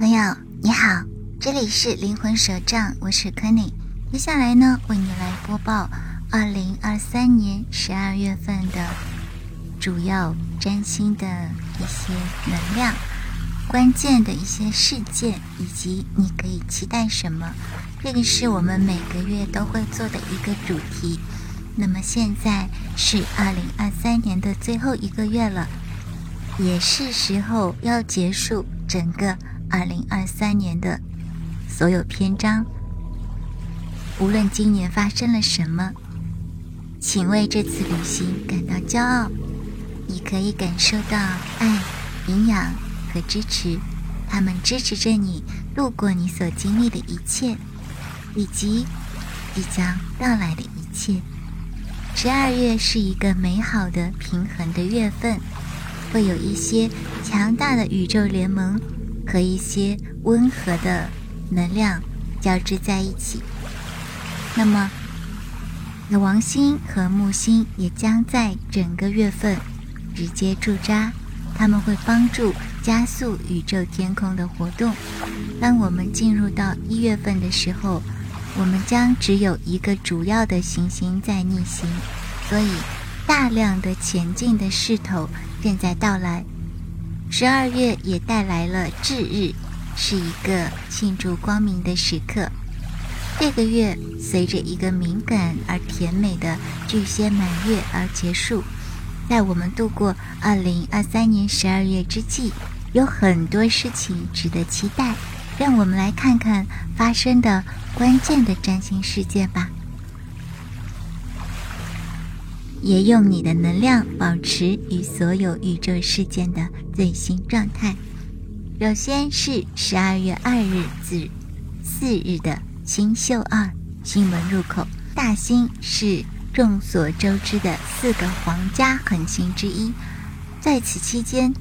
朋友你好，这里是灵魂手账，我是 Kenny。接下来呢，为你来播报二零二三年十二月份的主要占星的一些能量、关键的一些事件，以及你可以期待什么。这个是我们每个月都会做的一个主题。那么现在是二零二三年的最后一个月了，也是时候要结束整个。二零二三年的所有篇章，无论今年发生了什么，请为这次旅行感到骄傲。你可以感受到爱、营养和支持，他们支持着你度过你所经历的一切，以及即将到来的一切。十二月是一个美好的、平衡的月份，会有一些强大的宇宙联盟。和一些温和的能量交织在一起，那么王星和木星也将在整个月份直接驻扎，他们会帮助加速宇宙天空的活动。当我们进入到一月份的时候，我们将只有一个主要的行星在逆行，所以大量的前进的势头正在到来。十二月也带来了至日，是一个庆祝光明的时刻。这个月随着一个敏感而甜美的巨蟹满月而结束。在我们度过二零二三年十二月之际，有很多事情值得期待。让我们来看看发生的关键的占星事件吧。也用你的能量保持与所有宇宙事件的最新状态。首先是十二月二日至四日的星宿二星门入口，大星是众所周知的四个皇家恒星之一。在此期间，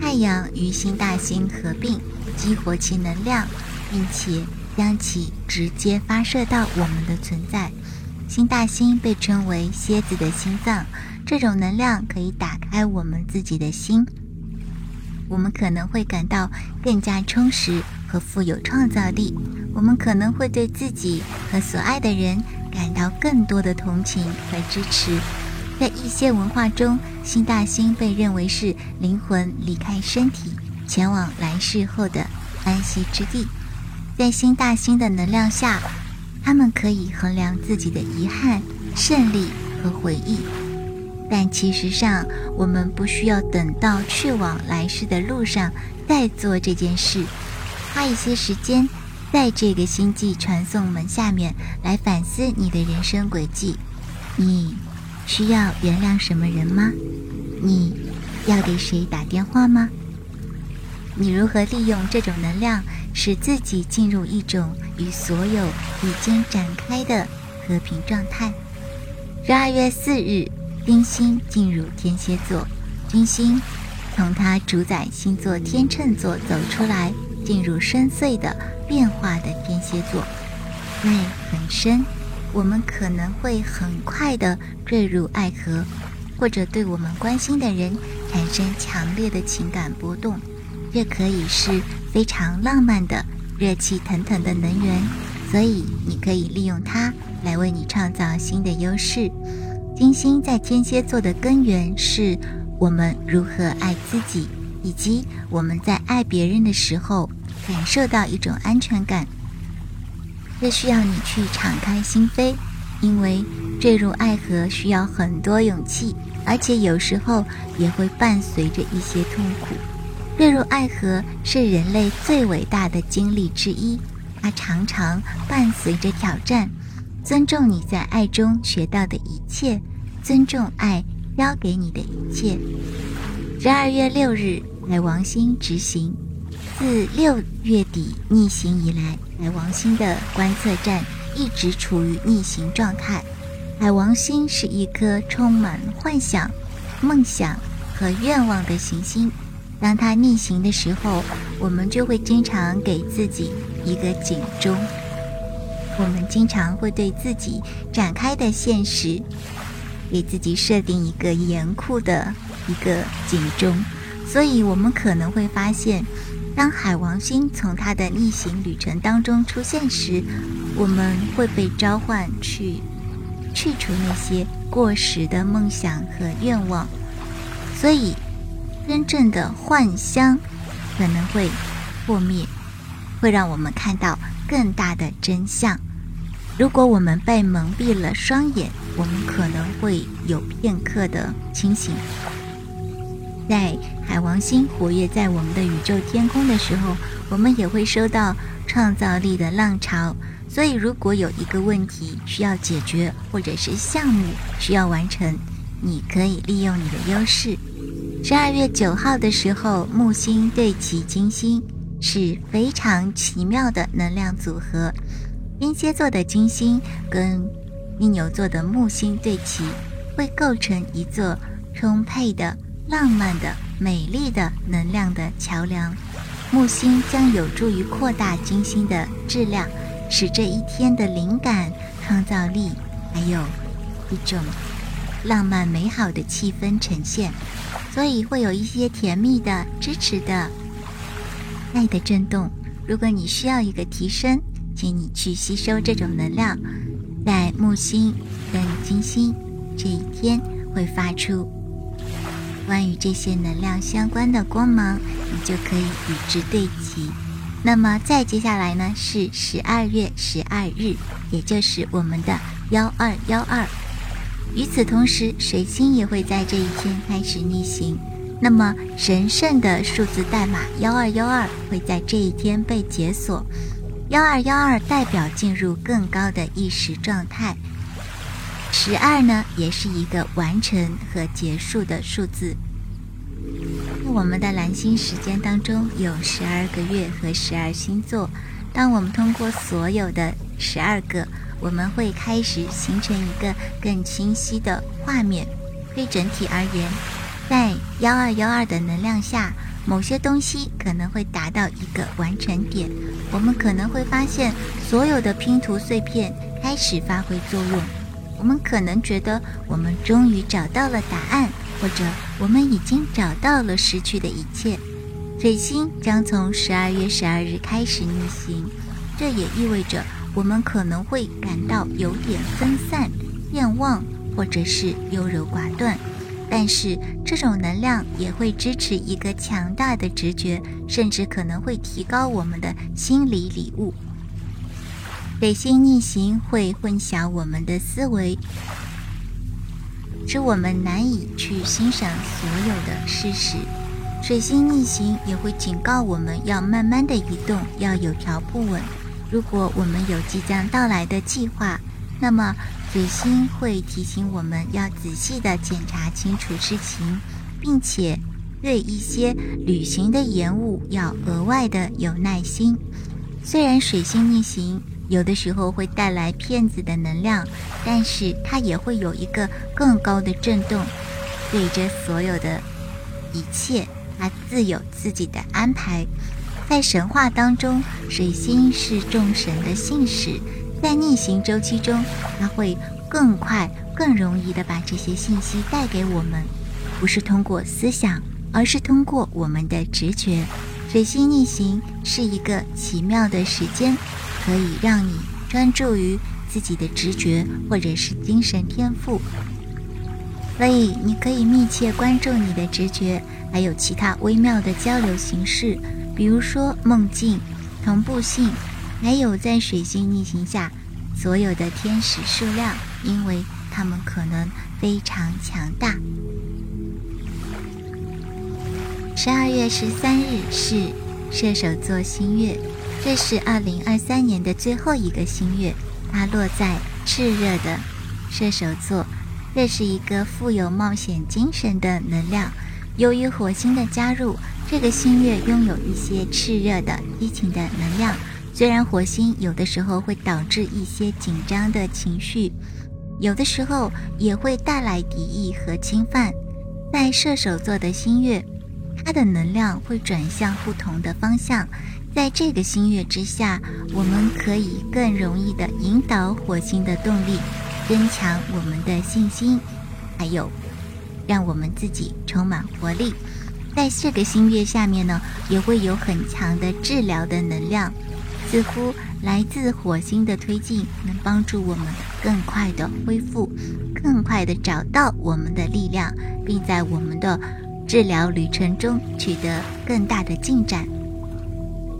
太阳与新大星合并，激活其能量，并且将其直接发射到我们的存在。新大星被称为蝎子的心脏，这种能量可以打开我们自己的心，我们可能会感到更加充实和富有创造力。我们可能会对自己和所爱的人感到更多的同情和支持。在一些文化中，新大星被认为是灵魂离开身体，前往来世后的安息之地。在新大星的能量下。他们可以衡量自己的遗憾、胜利和回忆，但其实上，我们不需要等到去往来世的路上再做这件事。花一些时间，在这个星际传送门下面来反思你的人生轨迹。你需要原谅什么人吗？你要给谁打电话吗？你如何利用这种能量？使自己进入一种与所有已经展开的和平状态。十二月四日，金星进入天蝎座，金星从它主宰星座天秤座走出来，进入深邃的变化的天蝎座。爱很深，我们可能会很快的坠入爱河，或者对我们关心的人产生强烈的情感波动。这可以是。非常浪漫的、热气腾腾的能源，所以你可以利用它来为你创造新的优势。金星在天蝎座的根源是我们如何爱自己，以及我们在爱别人的时候感受到一种安全感。这需要你去敞开心扉，因为坠入爱河需要很多勇气，而且有时候也会伴随着一些痛苦。坠入爱河是人类最伟大的经历之一，它常常伴随着挑战。尊重你在爱中学到的一切，尊重爱教给你的一切。十二月六日，海王星执行。自六月底逆行以来，海王星的观测站一直处于逆行状态。海王星是一颗充满幻想、梦想和愿望的行星。当它逆行的时候，我们就会经常给自己一个警钟。我们经常会对自己展开的现实，给自己设定一个严酷的一个警钟。所以，我们可能会发现，当海王星从它的逆行旅程当中出现时，我们会被召唤去去除那些过时的梦想和愿望，所以真正的幻香可能会破灭，会让我们看到更大的真相。如果我们被蒙蔽了双眼，我们可能会有片刻的清醒。在海王星活跃在我们的宇宙天空的时候，我们也会收到创造力的浪潮。所以，如果有一个问题需要解决，或者是项目需要完成，你可以利用你的优势。十二月九号的时候，木星对齐金星是非常奇妙的能量组合。天蝎座的金星跟金牛座的木星对齐，会构成一座充沛的。浪漫的、美丽的能量的桥梁，木星将有助于扩大金星的质量，使这一天的灵感、创造力，还有一种浪漫美好的气氛呈现。所以会有一些甜蜜的、支持的爱的震动。如果你需要一个提升，请你去吸收这种能量，在木星跟金星这一天会发出。关于这些能量相关的光芒，你就可以与之对齐。那么再接下来呢，是十二月十二日，也就是我们的幺二幺二。与此同时，水星也会在这一天开始逆行。那么神圣的数字代码幺二幺二会在这一天被解锁。幺二幺二代表进入更高的意识状态。十二呢，也是一个完成和结束的数字。我们的蓝星时间当中，有十二个月和十二星座。当我们通过所有的十二个，我们会开始形成一个更清晰的画面。对整体而言，在幺二幺二的能量下，某些东西可能会达到一个完成点。我们可能会发现，所有的拼图碎片开始发挥作用。我们可能觉得我们终于找到了答案，或者我们已经找到了失去的一切。水星将从十二月十二日开始逆行，这也意味着我们可能会感到有点分散、健忘，或者是优柔寡断。但是这种能量也会支持一个强大的直觉，甚至可能会提高我们的心理礼物。水星逆行会混淆我们的思维，使我们难以去欣赏所有的事实。水星逆行也会警告我们要慢慢的移动，要有条不紊。如果我们有即将到来的计划，那么水星会提醒我们要仔细的检查清楚事情，并且对一些旅行的延误要额外的有耐心。虽然水星逆行。有的时候会带来骗子的能量，但是它也会有一个更高的震动，对着所有的一切，它自有自己的安排。在神话当中，水星是众神的信使，在逆行周期中，它会更快、更容易的把这些信息带给我们，不是通过思想，而是通过我们的直觉。水星逆行是一个奇妙的时间。可以让你专注于自己的直觉或者是精神天赋，所以你可以密切关注你的直觉，还有其他微妙的交流形式，比如说梦境、同步性，还有在水星逆行下所有的天使数量，因为他们可能非常强大。十二月十三日是射手座新月。这是二零二三年的最后一个新月，它落在炽热的射手座。这是一个富有冒险精神的能量。由于火星的加入，这个新月拥有一些炽热的激情的能量。虽然火星有的时候会导致一些紧张的情绪，有的时候也会带来敌意和侵犯。在射手座的新月，它的能量会转向不同的方向。在这个星月之下，我们可以更容易的引导火星的动力，增强我们的信心，还有让我们自己充满活力。在这个新月下面呢，也会有很强的治疗的能量，似乎来自火星的推进能帮助我们更快的恢复，更快的找到我们的力量，并在我们的治疗旅程中取得更大的进展。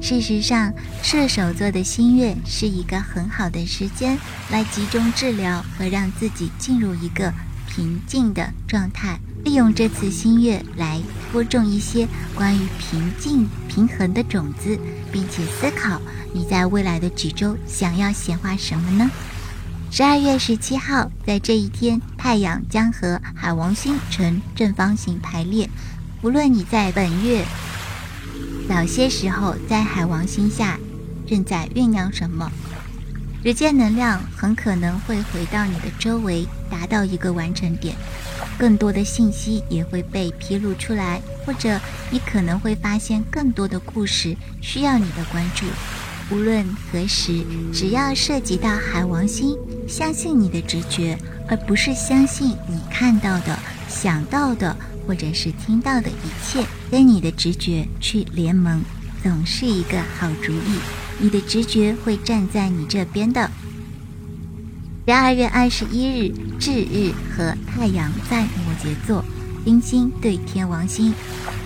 事实上，射手座的新月是一个很好的时间来集中治疗和让自己进入一个平静的状态。利用这次新月来播种一些关于平静、平衡的种子，并且思考你在未来的几周想要显化什么呢？十二月十七号，在这一天，太阳将和海王星呈正方形排列。无论你在本月早些时候在海王星下正在酝酿什么，日间能量很可能会回到你的周围，达到一个完成点。更多的信息也会被披露出来，或者你可能会发现更多的故事需要你的关注。无论何时，只要涉及到海王星，相信你的直觉，而不是相信你看到的、想到的或者是听到的一切。跟你的直觉去联盟，总是一个好主意。你的直觉会站在你这边的。十二月二十一日，至日和太阳在摩羯座，金星对天王星。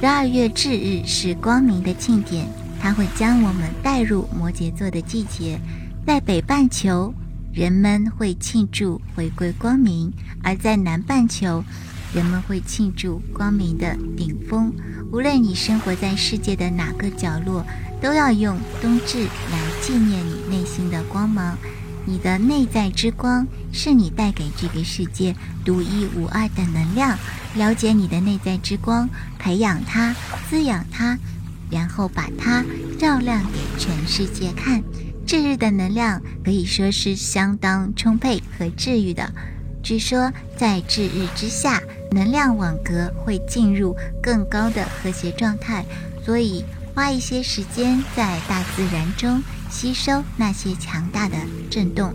十二月至日是光明的庆典，它会将我们带入摩羯座的季节。在北半球，人们会庆祝回归光明；而在南半球，人们会庆祝光明的顶峰。无论你生活在世界的哪个角落，都要用冬至来纪念你内心的光芒。你的内在之光是你带给这个世界独一无二的能量。了解你的内在之光，培养它，滋养它，然后把它照亮给全世界看。至日的能量可以说是相当充沛和治愈的。据说在炙日之下，能量网格会进入更高的和谐状态，所以花一些时间在大自然中。吸收那些强大的震动。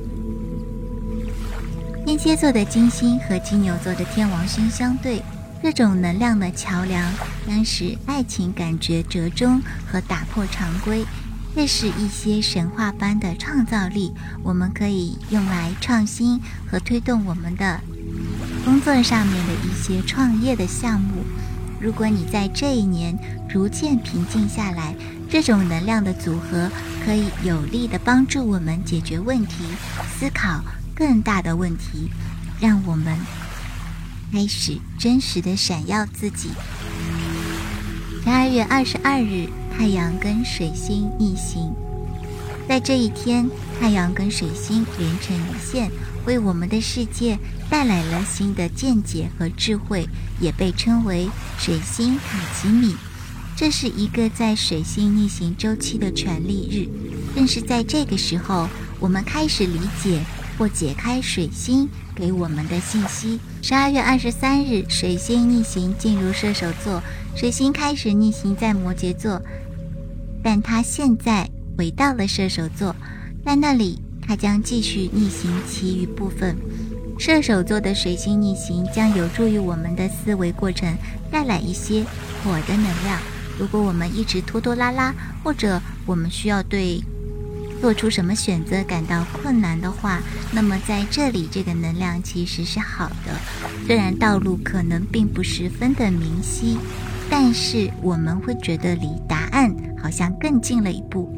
天蝎座的金星和金牛座的天王星相对，这种能量的桥梁将使爱情感觉折中和打破常规。这是一些神话般的创造力，我们可以用来创新和推动我们的工作上面的一些创业的项目。如果你在这一年逐渐平静下来，这种能量的组合可以有力的帮助我们解决问题，思考更大的问题，让我们开始真实的闪耀自己。十二月二十二日，太阳跟水星逆行，在这一天，太阳跟水星连成一线，为我们的世界带来了新的见解和智慧，也被称为水星卡奇米。这是一个在水星逆行周期的权利日，正是在这个时候，我们开始理解或解开水星给我们的信息。十二月二十三日，水星逆行进入射手座，水星开始逆行在摩羯座，但它现在回到了射手座，在那里它将继续逆行其余部分。射手座的水星逆行将有助于我们的思维过程带来一些火的能量。如果我们一直拖拖拉拉，或者我们需要对做出什么选择感到困难的话，那么在这里这个能量其实是好的。虽然道路可能并不十分的明晰，但是我们会觉得离答案好像更近了一步。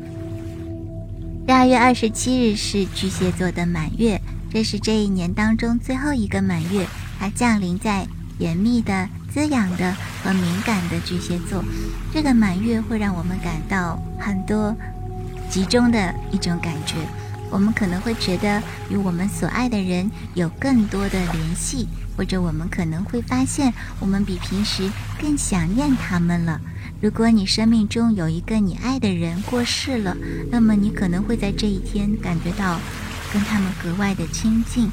十二月二十七日是巨蟹座的满月，这是这一年当中最后一个满月，它降临在严密的。滋养的和敏感的巨蟹座，这个满月会让我们感到很多集中的一种感觉。我们可能会觉得与我们所爱的人有更多的联系，或者我们可能会发现我们比平时更想念他们了。如果你生命中有一个你爱的人过世了，那么你可能会在这一天感觉到跟他们格外的亲近。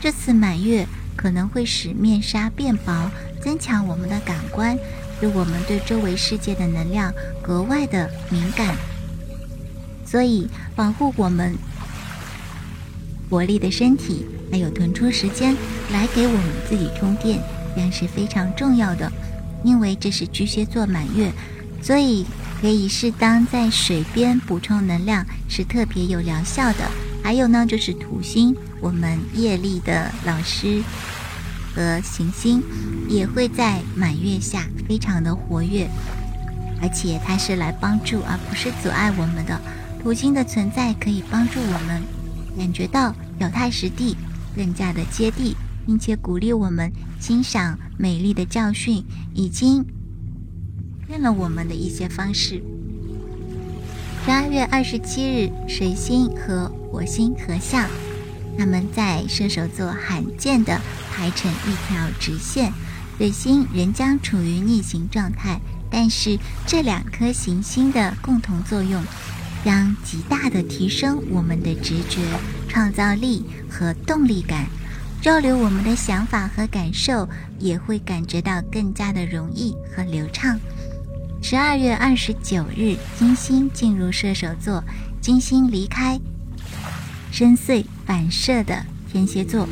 这次满月可能会使面纱变薄。增强我们的感官，使我们对周围世界的能量格外的敏感。所以，保护我们活力的身体，还有腾出时间来给我们自己充电，将是非常重要的。因为这是巨蟹座满月，所以可以适当在水边补充能量，是特别有疗效的。还有呢，就是土星，我们业力的老师和行星也会在满月下非常的活跃，而且它是来帮助而不是阻碍我们的。土星的存在可以帮助我们感觉到脚踏实地，更加的接地。并且鼓励我们欣赏美丽的教训，已经骗了我们的一些方式。十二月二十七日，水星和火星合相，他们在射手座罕见的排成一条直线。水星仍将处于逆行状态，但是这两颗行星的共同作用将极大的提升我们的直觉、创造力和动力感。交流我们的想法和感受，也会感觉到更加的容易和流畅。十二月二十九日，金星进入射手座，金星离开深邃反射的天蝎座，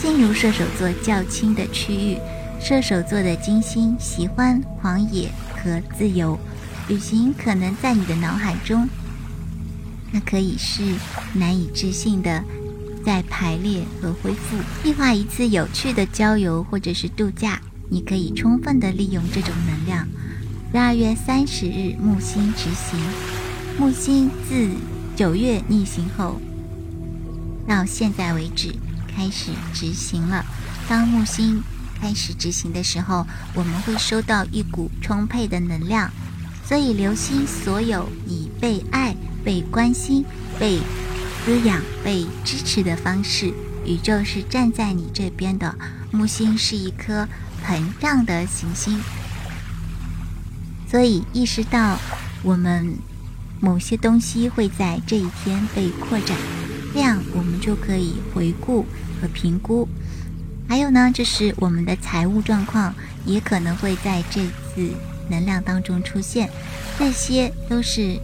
进入射手座较轻的区域。射手座的金星喜欢狂野和自由，旅行可能在你的脑海中，那可以是难以置信的。在排列和恢复，计划一次有趣的郊游或者是度假，你可以充分的利用这种能量。十二月三十日，木星执行，木星自九月逆行后到现在为止开始执行了。当木星开始执行的时候，我们会收到一股充沛的能量，所以留心所有你被爱、被关心、被。滋养、被支持的方式，宇宙是站在你这边的。木星是一颗膨胀的行星，所以意识到我们某些东西会在这一天被扩展，这样我们就可以回顾和评估。还有呢，就是我们的财务状况也可能会在这次能量当中出现，这些都是。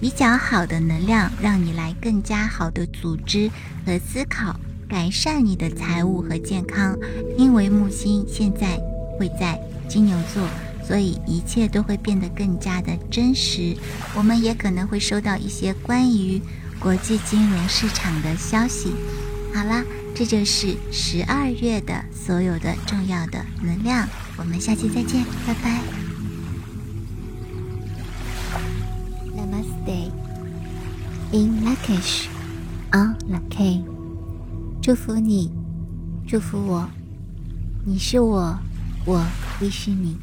比较好的能量，让你来更加好的组织和思考，改善你的财务和健康。因为木星现在会在金牛座，所以一切都会变得更加的真实。我们也可能会收到一些关于国际金融市场的消息。好啦，这就是十二月的所有的重要的能量。我们下期再见，拜拜。Day in Lakish on Laki，祝福你，祝福我，你是我，我亦是你。